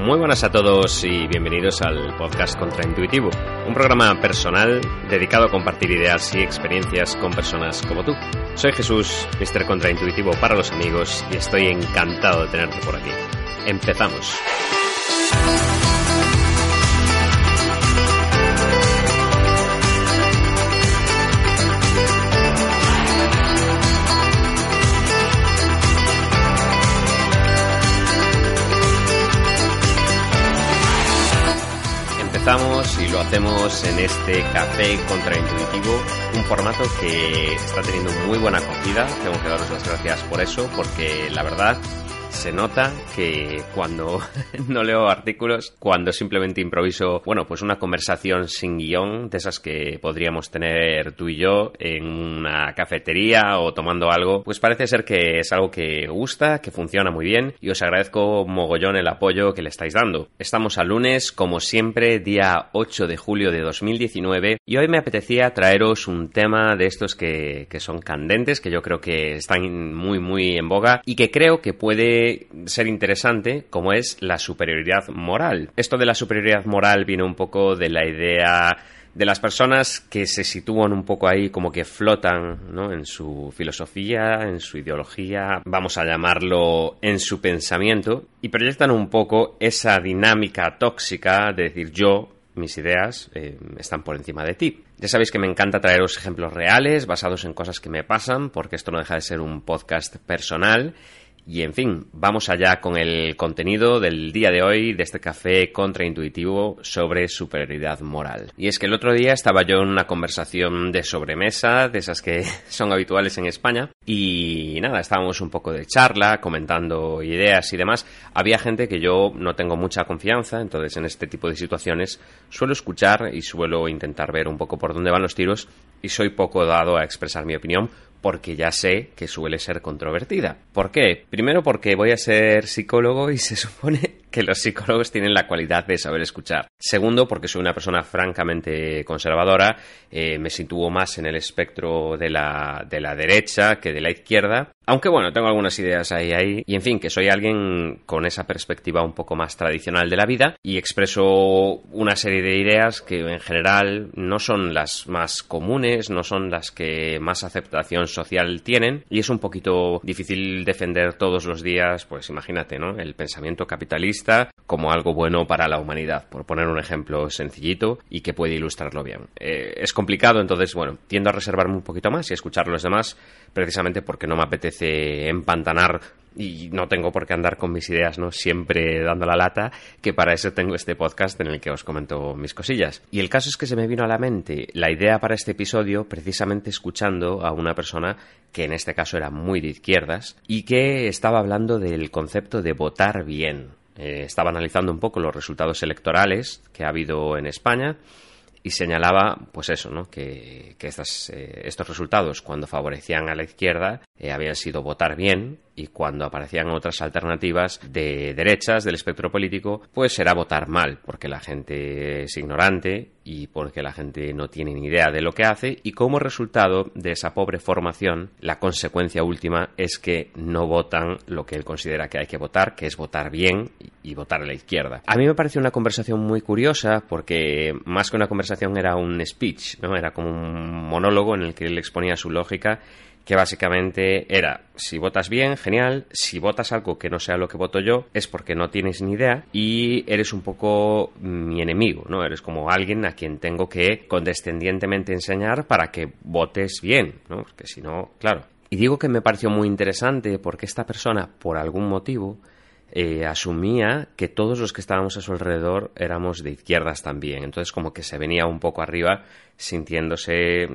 Muy buenas a todos y bienvenidos al podcast Contraintuitivo, un programa personal dedicado a compartir ideas y experiencias con personas como tú. Soy Jesús, Mr. Contraintuitivo para los amigos y estoy encantado de tenerte por aquí. Empezamos. Y lo hacemos en este café contraintuitivo, un formato que está teniendo muy buena acogida. Tengo que daros las gracias por eso, porque la verdad se nota que cuando no leo artículos, cuando simplemente improviso, bueno, pues una conversación sin guion, de esas que podríamos tener tú y yo en una cafetería o tomando algo, pues parece ser que es algo que gusta, que funciona muy bien y os agradezco mogollón el apoyo que le estáis dando. Estamos al lunes, como siempre, día 8 de julio de 2019 y hoy me apetecía traeros un tema de estos que, que son candentes, que yo creo que están muy muy en boga y que creo que puede ser interesante, como es la superioridad moral. Esto de la superioridad moral viene un poco de la idea de las personas que se sitúan un poco ahí como que flotan ¿no? en su filosofía, en su ideología, vamos a llamarlo en su pensamiento, y proyectan un poco esa dinámica tóxica de decir yo, mis ideas eh, están por encima de ti. Ya sabéis que me encanta traeros ejemplos reales basados en cosas que me pasan, porque esto no deja de ser un podcast personal y en fin, vamos allá con el contenido del día de hoy de este café contraintuitivo sobre superioridad moral. Y es que el otro día estaba yo en una conversación de sobremesa, de esas que son habituales en España, y nada, estábamos un poco de charla, comentando ideas y demás. Había gente que yo no tengo mucha confianza, entonces en este tipo de situaciones suelo escuchar y suelo intentar ver un poco por dónde van los tiros y soy poco dado a expresar mi opinión porque ya sé que suele ser controvertida. ¿Por qué? Primero porque voy a ser psicólogo y se supone que los psicólogos tienen la cualidad de saber escuchar. Segundo, porque soy una persona francamente conservadora, eh, me sitúo más en el espectro de la, de la derecha que de la izquierda. Aunque bueno, tengo algunas ideas ahí, ahí. Y en fin, que soy alguien con esa perspectiva un poco más tradicional de la vida y expreso una serie de ideas que en general no son las más comunes, no son las que más aceptación social tienen. Y es un poquito difícil defender todos los días, pues imagínate, ¿no? El pensamiento capitalista como algo bueno para la humanidad, por poner un ejemplo sencillito y que puede ilustrarlo bien. Eh, es complicado, entonces, bueno, tiendo a reservarme un poquito más y escuchar a los demás, precisamente porque no me apetece empantanar y no tengo por qué andar con mis ideas, ¿no? Siempre dando la lata, que para eso tengo este podcast en el que os comento mis cosillas. Y el caso es que se me vino a la mente la idea para este episodio precisamente escuchando a una persona que en este caso era muy de izquierdas y que estaba hablando del concepto de votar bien. Eh, estaba analizando un poco los resultados electorales que ha habido en España y señalaba, pues eso, ¿no? que, que eh, estos resultados, cuando favorecían a la izquierda, eh, habían sido votar bien y cuando aparecían otras alternativas de derechas del espectro político, pues era votar mal, porque la gente es ignorante y porque la gente no tiene ni idea de lo que hace y como resultado de esa pobre formación, la consecuencia última es que no votan lo que él considera que hay que votar, que es votar bien y votar a la izquierda. A mí me pareció una conversación muy curiosa porque más que una conversación era un speech, ¿no? Era como un monólogo en el que él exponía su lógica que básicamente era, si votas bien, genial, si votas algo que no sea lo que voto yo, es porque no tienes ni idea y eres un poco mi enemigo, ¿no? Eres como alguien a quien tengo que condescendientemente enseñar para que votes bien, ¿no? Porque si no, claro. Y digo que me pareció muy interesante porque esta persona, por algún motivo, eh, asumía que todos los que estábamos a su alrededor éramos de izquierdas también. Entonces como que se venía un poco arriba sintiéndose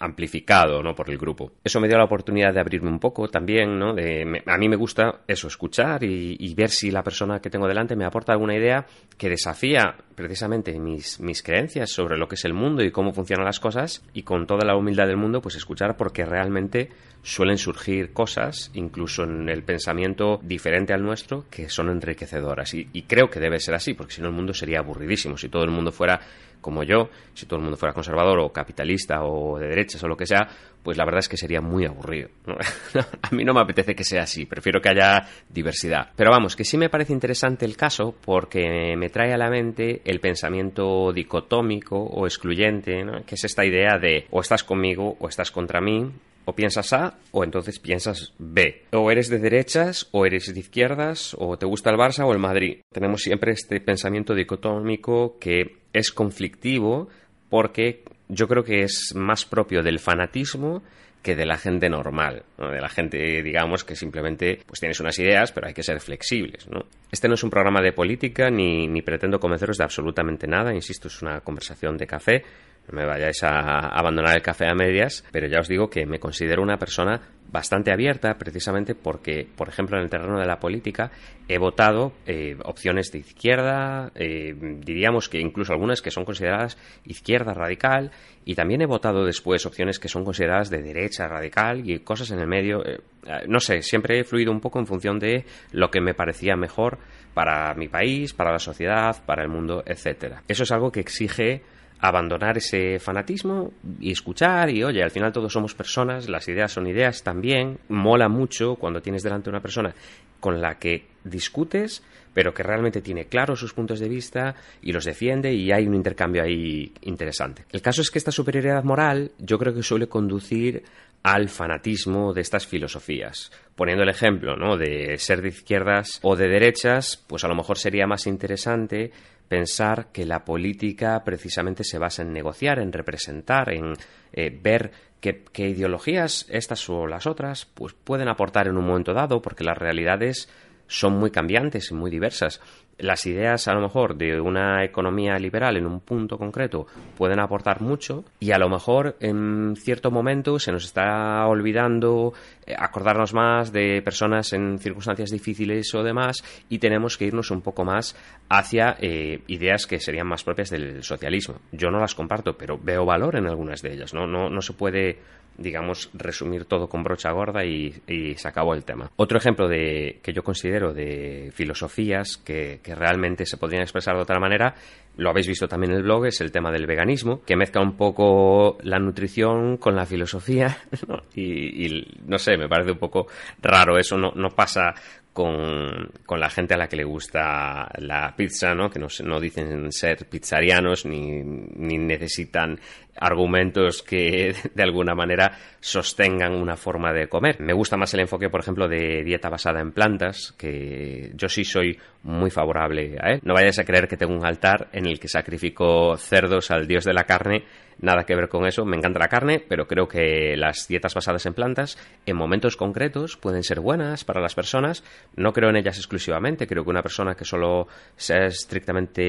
amplificado ¿no? por el grupo. Eso me dio la oportunidad de abrirme un poco también, ¿no? De, a mí me gusta eso, escuchar y, ver si la persona que tengo delante me aporta alguna idea que desafía precisamente mis, mis creencias sobre lo que es el mundo y cómo funcionan las cosas y con toda la humildad del mundo pues escuchar porque realmente suelen surgir cosas, incluso en el pensamiento diferente al nuestro, que son enriquecedoras. Y, creo que debe ser así, porque si no el mundo sería aburridísimo. Si todo el mundo fuera como yo, si todo el mundo fuera conservador o capitalista o de derechas o lo que sea, pues la verdad es que sería muy aburrido. a mí no me apetece que sea así, prefiero que haya diversidad. Pero vamos, que sí me parece interesante el caso porque me trae a la mente el pensamiento dicotómico o excluyente, que es esta idea de o estás conmigo o estás contra mí, o piensas A o entonces piensas B. O eres de derechas o eres de izquierdas o te gusta el Barça o el Madrid. Tenemos siempre este pensamiento dicotómico que es conflictivo porque yo creo que es más propio del fanatismo que de la gente normal, de la gente, digamos, que simplemente pues tienes unas ideas, pero hay que ser flexibles. ¿no? Este no es un programa de política ni, ni pretendo convenceros de absolutamente nada, insisto, es una conversación de café no me vayáis a abandonar el café a medias, pero ya os digo que me considero una persona bastante abierta precisamente porque, por ejemplo, en el terreno de la política he votado eh, opciones de izquierda, eh, diríamos que incluso algunas que son consideradas izquierda radical, y también he votado después opciones que son consideradas de derecha radical y cosas en el medio. Eh, no sé, siempre he fluido un poco en función de lo que me parecía mejor para mi país, para la sociedad, para el mundo, etcétera. Eso es algo que exige abandonar ese fanatismo y escuchar y oye, al final todos somos personas, las ideas son ideas también, mola mucho cuando tienes delante una persona con la que discutes, pero que realmente tiene claros sus puntos de vista y los defiende y hay un intercambio ahí interesante. El caso es que esta superioridad moral yo creo que suele conducir al fanatismo de estas filosofías. Poniendo el ejemplo ¿no? de ser de izquierdas o de derechas, pues a lo mejor sería más interesante pensar que la política precisamente se basa en negociar, en representar, en eh, ver qué, ideologías, estas o las otras, pues pueden aportar en un momento dado, porque las realidades son muy cambiantes y muy diversas las ideas a lo mejor de una economía liberal en un punto concreto pueden aportar mucho y a lo mejor en cierto momento se nos está olvidando eh, acordarnos más de personas en circunstancias difíciles o demás y tenemos que irnos un poco más hacia eh, ideas que serían más propias del socialismo. Yo no las comparto, pero veo valor en algunas de ellas. No, no, no se puede digamos, resumir todo con brocha gorda y, se acabó el tema. Otro ejemplo de, que yo considero de filosofías que, realmente se podrían expresar de otra manera, lo habéis visto también en el blog, es el tema del veganismo, que mezcla un poco la nutrición con la filosofía, y, no sé, me parece un poco raro, eso no, no pasa con, con, la gente a la que le gusta la pizza, ¿no? que no, no dicen ser pizzarianos ni, ni, necesitan argumentos que de alguna manera sostengan una forma de comer. Me gusta más el enfoque, por ejemplo, de dieta basada en plantas, que yo sí soy muy favorable a él. No vayáis a creer que tengo un altar en el que sacrifico cerdos al dios de la carne nada que ver con eso. Me encanta la carne, pero creo que las dietas basadas en plantas en momentos concretos pueden ser buenas para las personas. No creo en ellas exclusivamente. Creo que una persona que solo sea estrictamente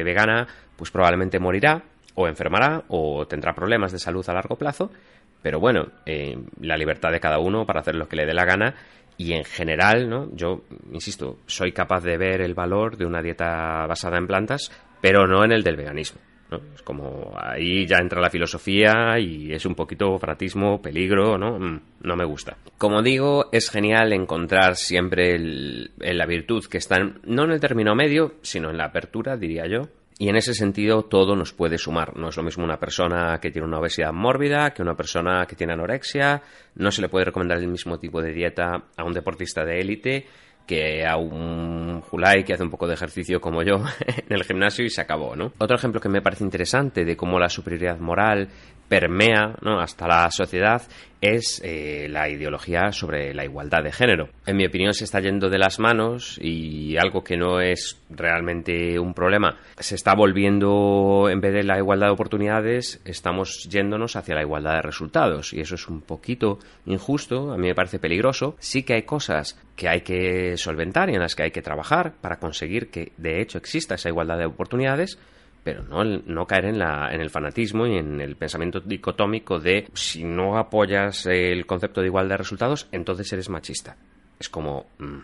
eh, vegana, pues probablemente morirá o enfermará o tendrá problemas de salud a largo plazo. Pero bueno, eh, la libertad de cada uno para hacer lo que le dé la gana y en general, ¿no? Yo, insisto, soy capaz de ver el valor de una dieta basada en plantas, pero no en el del veganismo. Es como ahí ya entra la filosofía y es un poquito fratismo, peligro, ¿no? Mm, no me gusta. Como digo, es genial encontrar siempre la virtud que está no en el término medio, sino en la apertura, diría yo. Y en ese sentido todo nos puede sumar. No es lo mismo una persona que tiene una obesidad mórbida que una persona que tiene anorexia. No se le puede recomendar el mismo tipo de dieta a un deportista de élite que a un Julai que hace un poco de ejercicio como yo en el gimnasio y se acabó, ¿no? Otro ejemplo que me parece interesante de cómo la superioridad moral permea ¿no? hasta la sociedad es eh, la ideología sobre la igualdad de género. En mi opinión se está yendo de las manos y algo que no es realmente un problema se está volviendo, en vez de la igualdad de oportunidades, estamos yéndonos hacia la igualdad de resultados y eso es un poquito injusto, a mí me parece peligroso. Sí que hay cosas que hay que solventar y en las que hay que trabajar para conseguir que de hecho exista esa igualdad de oportunidades, pero no, no caer en, la, en el fanatismo y en el pensamiento dicotómico de si no apoyas el concepto de igualdad de resultados, entonces eres machista. Es como... Mm,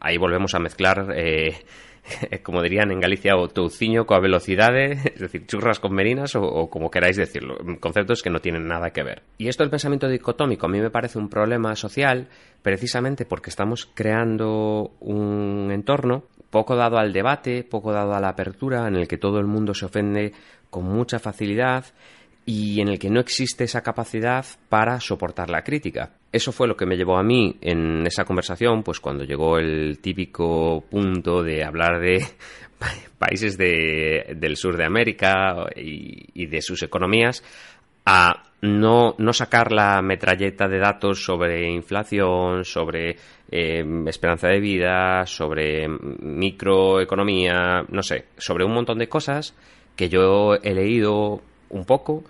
ahí volvemos a mezclar... Eh, como dirían en Galicia, o touciño con velocidades, es decir, churras con merinas, o, como queráis decirlo, conceptos que no tienen nada que ver. Y esto del pensamiento dicotómico a mí me parece un problema social, precisamente porque estamos creando un entorno poco dado al debate, poco dado a la apertura, en el que todo el mundo se ofende con mucha facilidad y en el que no existe esa capacidad para soportar la crítica. Eso fue lo que me llevó a mí en esa conversación, pues cuando llegó el típico punto de hablar de países del sur de América y de sus economías, a no, no sacar la metralleta de datos sobre inflación, sobre eh, esperanza de vida, sobre microeconomía, no sé, sobre un montón de cosas que yo he leído un poco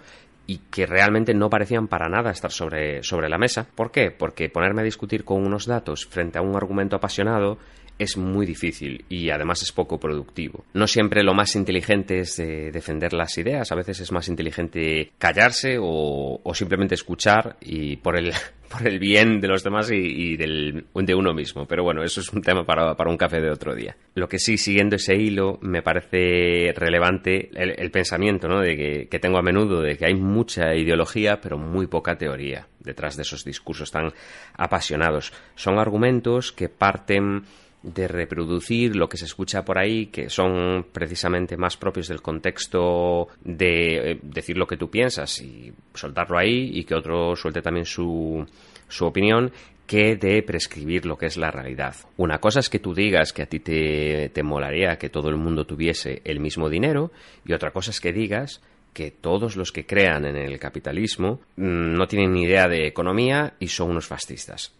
y que realmente no parecían para nada estar sobre, sobre la mesa. ¿Por qué? Porque ponerme a discutir con unos datos frente a un argumento apasionado es muy difícil y además es poco productivo. No siempre lo más inteligente es defender las ideas, a veces es más inteligente callarse o, simplemente escuchar y por el, por el bien de los demás y, del, de uno mismo. Pero bueno, eso es un tema para, un café de otro día. Lo que sí, siguiendo ese hilo, me parece relevante el, pensamiento ¿no? de que tengo a menudo de que hay mucha ideología pero muy poca teoría detrás de esos discursos tan apasionados. Son argumentos que parten de reproducir lo que se escucha por ahí, que son precisamente más propios del contexto de eh, decir lo que tú piensas y soltarlo ahí y que otro suelte también su, su opinión que de prescribir lo que es la realidad. Una cosa es que tú digas que a ti te, te molaría que todo el mundo tuviese el mismo dinero y otra cosa es que digas que todos los que crean en el capitalismo mm, no tienen ni idea de economía y son unos fascistas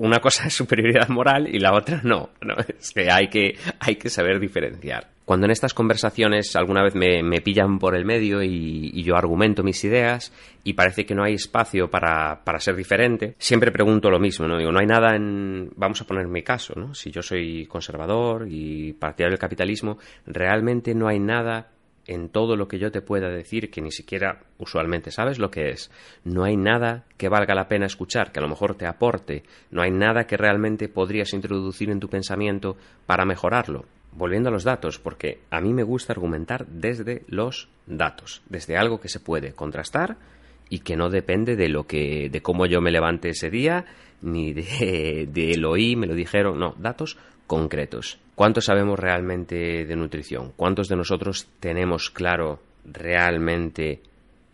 una cosa es superioridad moral y la otra no. Es que hay, que hay que saber diferenciar. Cuando en estas conversaciones alguna vez me, pillan por el medio y, yo argumento mis ideas y parece que no hay espacio para, para, ser diferente, siempre pregunto lo mismo, ¿no? Digo, no hay nada en... Vamos a poner mi caso, ¿no? Si yo soy conservador y partidario del capitalismo, realmente no hay nada en todo lo que yo te pueda decir que ni siquiera usualmente sabes lo que es. No hay nada que valga la pena escuchar, que a lo mejor te aporte, no hay nada que realmente podrías introducir en tu pensamiento para mejorarlo. Volviendo a los datos, porque a mí me gusta argumentar desde los datos, desde algo que se puede contrastar y que no depende de lo que de cómo yo me levante ese día ni de, lo oí, me lo dijeron, no, datos concretos. ¿Cuánto sabemos realmente de nutrición? ¿Cuántos de nosotros tenemos claro realmente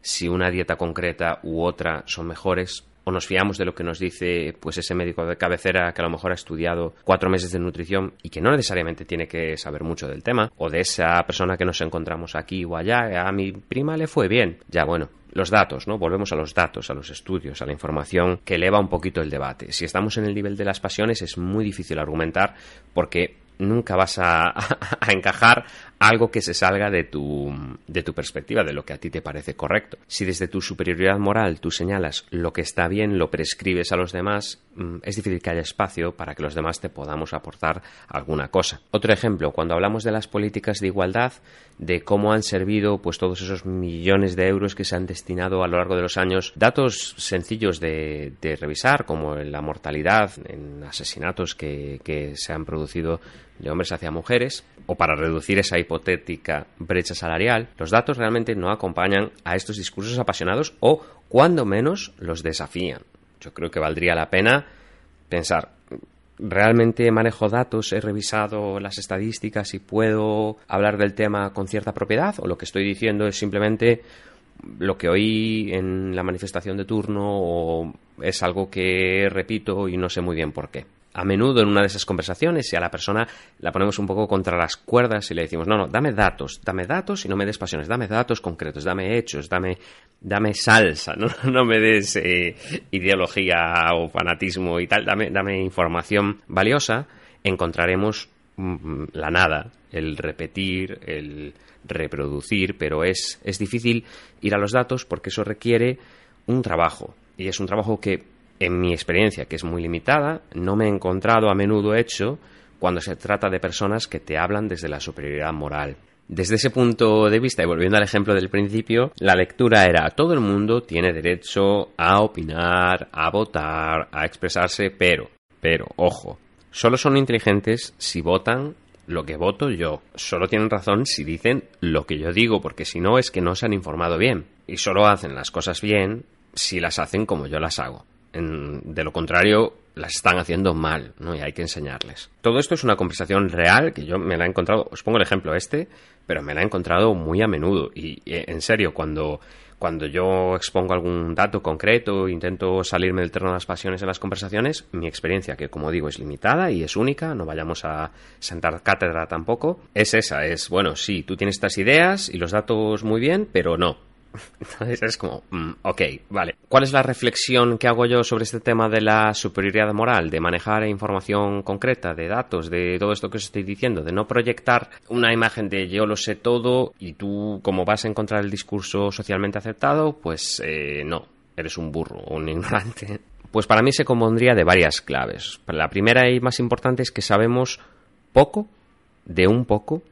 si una dieta concreta u otra son mejores? ¿O nos fiamos de lo que nos dice pues ese médico de cabecera que a lo mejor ha estudiado cuatro meses de nutrición y que no necesariamente tiene que saber mucho del tema? ¿O de esa persona que nos encontramos aquí o allá? A mi prima le fue bien. Ya bueno, los datos, ¿no? Volvemos a los datos, a los estudios, a la información que eleva un poquito el debate. Si estamos en el nivel de las pasiones es muy difícil argumentar porque nunca vas a, encajar algo que se salga de tu, de tu perspectiva, de lo que a ti te parece correcto. Si desde tu superioridad moral tú señalas lo que está bien, lo prescribes a los demás, mm, es difícil que haya espacio para que los demás te podamos aportar alguna cosa. Otro ejemplo, cuando hablamos de las políticas de igualdad, de cómo han servido pues todos esos millones de euros que se han destinado a lo largo de los años, datos sencillos de, revisar, como la mortalidad en asesinatos que, que se han producido de hombres hacia mujeres, o para reducir esa hipotética brecha salarial, los datos realmente no acompañan a estos discursos apasionados o, cuando menos, los desafían. Yo creo que valdría la pena pensar, ¿realmente manejo datos? ¿He revisado las estadísticas y puedo hablar del tema con cierta propiedad? ¿O lo que estoy diciendo es simplemente lo que oí en la manifestación de turno o es algo que repito y no sé muy bien por qué? A menudo en una de esas conversaciones y a la persona la ponemos un poco contra las cuerdas y le decimos, no, no, dame datos, dame datos y no me des pasiones, dame datos concretos, dame hechos, dame, dame salsa, no, no me des eh, ideología o fanatismo y tal, dame, dame información valiosa, encontraremos mm, la nada, el repetir, el reproducir, pero es, es difícil ir a los datos porque eso requiere un trabajo. Y es un trabajo que en mi experiencia, que es muy limitada, no me he encontrado a menudo hecho cuando se trata de personas que te hablan desde la superioridad moral. Desde ese punto de vista, y volviendo al ejemplo del principio, la lectura era todo el mundo tiene derecho a opinar, a votar, a expresarse, pero, pero, ojo, solo son inteligentes si votan lo que voto yo. Solo tienen razón si dicen lo que yo digo, porque si no es que no se han informado bien. Y solo hacen las cosas bien si las hacen como yo las hago de lo contrario, las están haciendo mal, ¿no? Y hay que enseñarles. Todo esto es una conversación real que yo me la he encontrado, os pongo el ejemplo este, pero me la he encontrado muy a menudo. Y, en serio, cuando, cuando yo expongo algún dato concreto, intento salirme del terreno de las pasiones en las conversaciones, mi experiencia, que como digo es limitada y es única, no vayamos a sentar cátedra tampoco, es esa, es, bueno, sí, tú tienes estas ideas y los datos muy bien, pero no, entonces es como, mm, ok, vale. ¿Cuál es la reflexión que hago yo sobre este tema de la superioridad moral, de manejar información concreta, de datos, de todo esto que os estoy diciendo, de no proyectar una imagen de yo lo sé todo y tú, como vas a encontrar el discurso socialmente aceptado, pues eh, no, eres un burro o un ignorante? Pues para mí se compondría de varias claves. La primera y más importante es que sabemos poco de un poco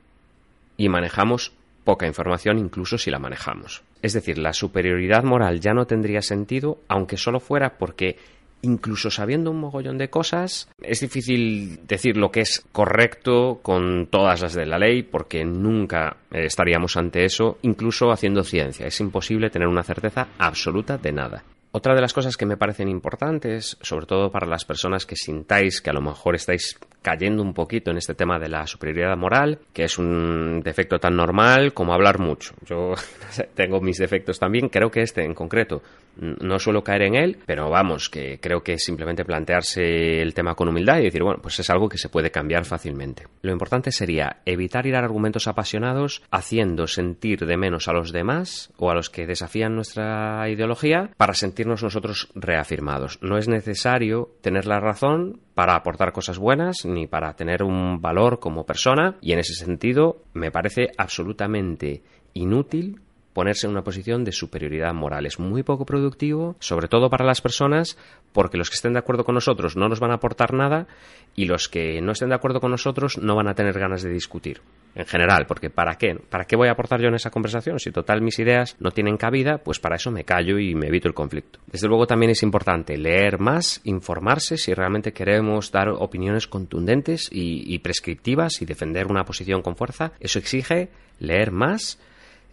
y manejamos poca información incluso si la manejamos. Es decir, la superioridad moral ya no tendría sentido aunque solo fuera porque incluso sabiendo un mogollón de cosas, es difícil decir lo que es correcto con todas las de la ley porque nunca estaríamos ante eso, incluso haciendo ciencia. Es imposible tener una certeza absoluta de nada. Otra de las cosas que me parecen importantes, sobre todo para las personas que sintáis que a lo mejor estáis cayendo un poquito en este tema de la superioridad moral, que es un defecto tan normal como hablar mucho. Yo tengo mis defectos también, creo que este en concreto no suelo caer en él, pero vamos, que creo que simplemente plantearse el tema con humildad y decir, bueno, pues es algo que se puede cambiar fácilmente. Lo importante sería evitar ir a argumentos apasionados haciendo sentir de menos a los demás o a los que desafían nuestra ideología para sentir nosotros reafirmados. No es necesario tener la razón para aportar cosas buenas ni para tener un valor como persona y en ese sentido me parece absolutamente inútil ponerse en una posición de superioridad moral. Es muy poco productivo, sobre todo para las personas, porque los que estén de acuerdo con nosotros no nos van a aportar nada y los que no estén de acuerdo con nosotros no van a tener ganas de discutir. En general, porque ¿para qué? ¿Para qué voy a aportar yo en esa conversación? Si total mis ideas no tienen cabida, pues para eso me callo y me evito el conflicto. Desde luego también es importante leer más, informarse si realmente queremos dar opiniones contundentes y, y prescriptivas y defender una posición con fuerza. Eso exige leer más,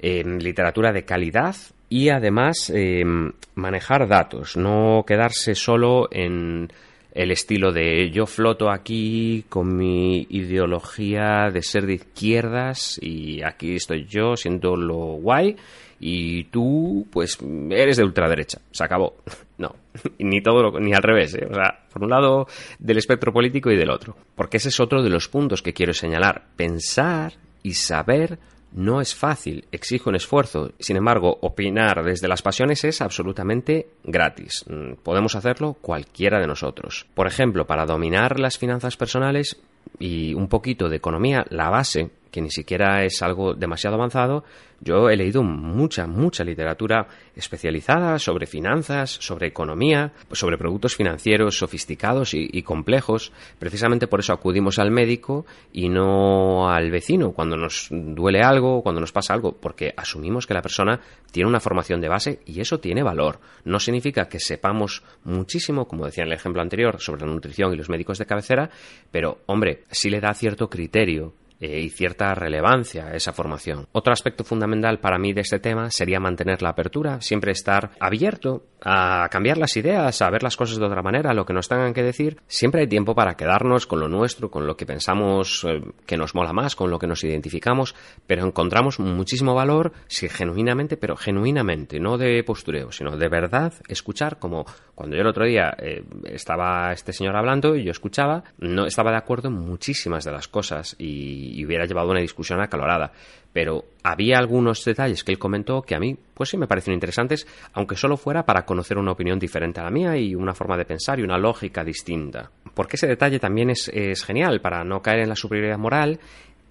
literatura de calidad y además em, manejar datos, no quedarse solo en el estilo de yo floto aquí con mi ideología de ser de izquierdas y aquí estoy yo siendo lo guay y tú pues eres de ultraderecha, se acabó. No, ni todo ni al revés, ¿eh? o sea, por un lado del espectro político y del otro, porque ese es otro de los puntos que quiero señalar, pensar y saber no es fácil, exige un esfuerzo. Sin embargo, opinar desde las pasiones es absolutamente gratis. Mm, podemos hacerlo cualquiera de nosotros. Por ejemplo, para dominar las finanzas personales y un poquito de economía, la base que ni siquiera es algo demasiado avanzado, yo he leído mucha, mucha literatura especializada sobre finanzas, sobre economía, sobre productos financieros sofisticados y, complejos. Precisamente por eso acudimos al médico y no al vecino cuando nos duele algo, cuando nos pasa algo, porque asumimos que la persona tiene una formación de base y eso tiene valor. No significa que sepamos muchísimo, como decía en el ejemplo anterior, sobre la nutrición y los médicos de cabecera, pero hombre, sí le da cierto criterio eh, y cierta relevancia a esa formación. Otro aspecto fundamental para mí de este tema sería mantener la apertura, siempre estar abierto a cambiar las ideas, a ver las cosas de otra manera, lo que nos tengan que decir. Siempre hay tiempo para quedarnos con lo nuestro, con lo que pensamos eh, que nos mola más, con lo que nos identificamos, pero encontramos muchísimo valor si genuinamente, pero genuinamente, no de postureo, sino de verdad escuchar como cuando yo el otro día eh, estaba este señor hablando y yo escuchaba, no estaba de acuerdo en muchísimas de las cosas y, hubiera llevado una discusión acalorada pero había algunos detalles que él comentó que a mí, pues sí me parecieron interesantes, aunque solo fuera para conocer una opinión diferente a la mía y una forma de pensar y una lógica distinta. Porque ese detalle también es genial para no caer en la superioridad moral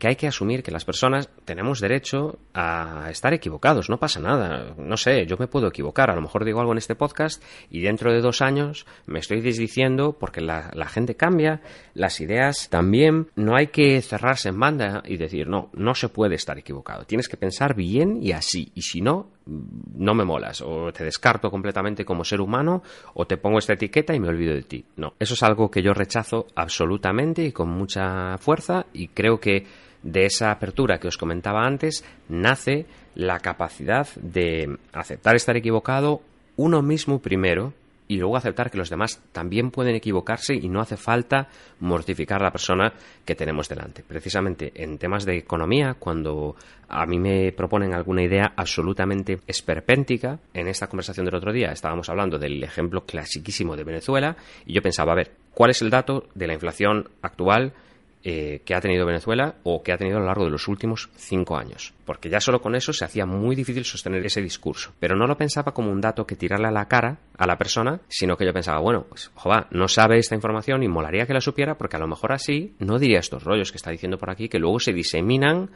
que hay que asumir que las personas tenemos derecho a estar equivocados, no pasa nada, no sé, yo me puedo equivocar, a lo mejor digo algo en este podcast y dentro de dos años me estoy desdiciendo porque la, gente cambia, las ideas también, no hay que cerrarse en banda y decir, no, no se puede estar equivocado, tienes que pensar bien y así, y si no, no me molas, o te descarto completamente como ser humano, o te pongo esta etiqueta y me olvido de ti. No, eso es algo que yo rechazo absolutamente y con mucha fuerza y creo que de esa apertura que os comentaba antes nace la capacidad de aceptar estar equivocado uno mismo primero y luego aceptar que los demás también pueden equivocarse y no hace falta mortificar a la persona que tenemos delante. Precisamente en temas de economía, cuando a mí me proponen alguna idea absolutamente esperpéntica, en esta conversación del otro día estábamos hablando del ejemplo clasiquísimo de Venezuela y yo pensaba, a ver, ¿cuál es el dato de la inflación actual? Eh, que ha tenido Venezuela o que ha tenido a lo largo de los últimos cinco años. Porque ya solo con eso se hacía muy difícil sostener ese discurso. Pero no lo pensaba como un dato que tirarle a la cara a la persona, sino que yo pensaba, bueno, pues, joder, no sabe esta información y molaría que la supiera porque a lo mejor así no diría estos rollos que está diciendo por aquí que luego se diseminan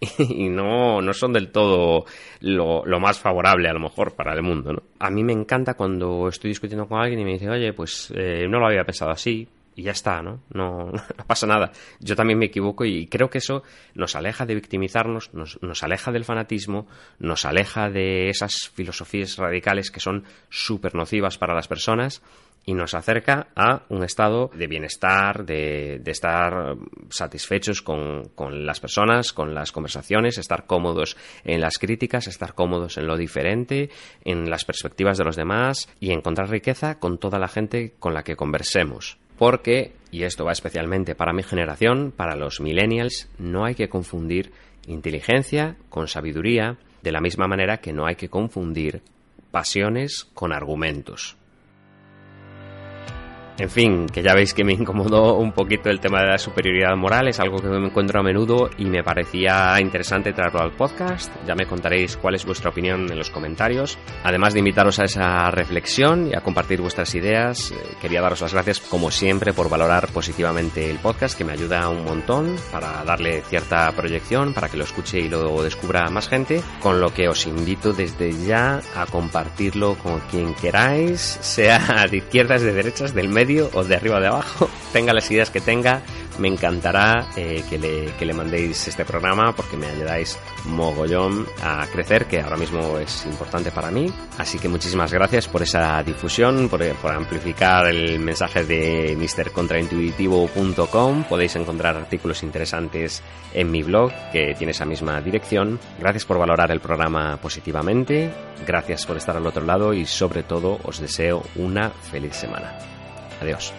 y no, no son del todo lo, más favorable a lo mejor para el mundo. A mí me encanta cuando estoy discutiendo con alguien y me dice, oye, pues eh, no lo había pensado así, y ya está, ¿no? ¿no? pasa nada. Yo también me equivoco y creo que eso nos aleja de victimizarnos, nos, nos aleja del fanatismo, nos aleja de esas filosofías radicales que son súper nocivas para las personas y nos acerca a un estado de bienestar, de, de estar satisfechos con, con, las personas, con las conversaciones, estar cómodos en las críticas, estar cómodos en lo diferente, en las perspectivas de los demás y encontrar riqueza con toda la gente con la que conversemos porque, y esto va especialmente para mi generación, para los millennials, no hay que confundir inteligencia con sabiduría, de la misma manera que no hay que confundir pasiones con argumentos. En fin, que ya veis que me incomodó un poquito el tema de la superioridad moral, es algo que me encuentro a menudo y me parecía interesante traerlo al podcast. Ya me contaréis cuál es vuestra opinión en los comentarios. Además de invitaros a esa reflexión y a compartir vuestras ideas, eh, quería daros las gracias como siempre por valorar positivamente el podcast, que me ayuda un montón para darle cierta proyección, para que lo escuche y lo descubra más gente, con lo que os invito desde ya a compartirlo con quien queráis, sea de izquierdas, de derechas, del medio o de arriba o de abajo, tenga las ideas que tenga, me encantará eh, que, le, que, le, mandéis este programa porque me ayudáis mogollón a crecer, que ahora mismo es importante para mí. Así que muchísimas gracias por esa difusión, por, por amplificar el mensaje de mrcontraintuitivo.com. Podéis encontrar artículos interesantes en mi blog, que tiene esa misma dirección. Gracias por valorar el programa positivamente, gracias por estar al otro lado y sobre todo os deseo una feliz semana. Adiós.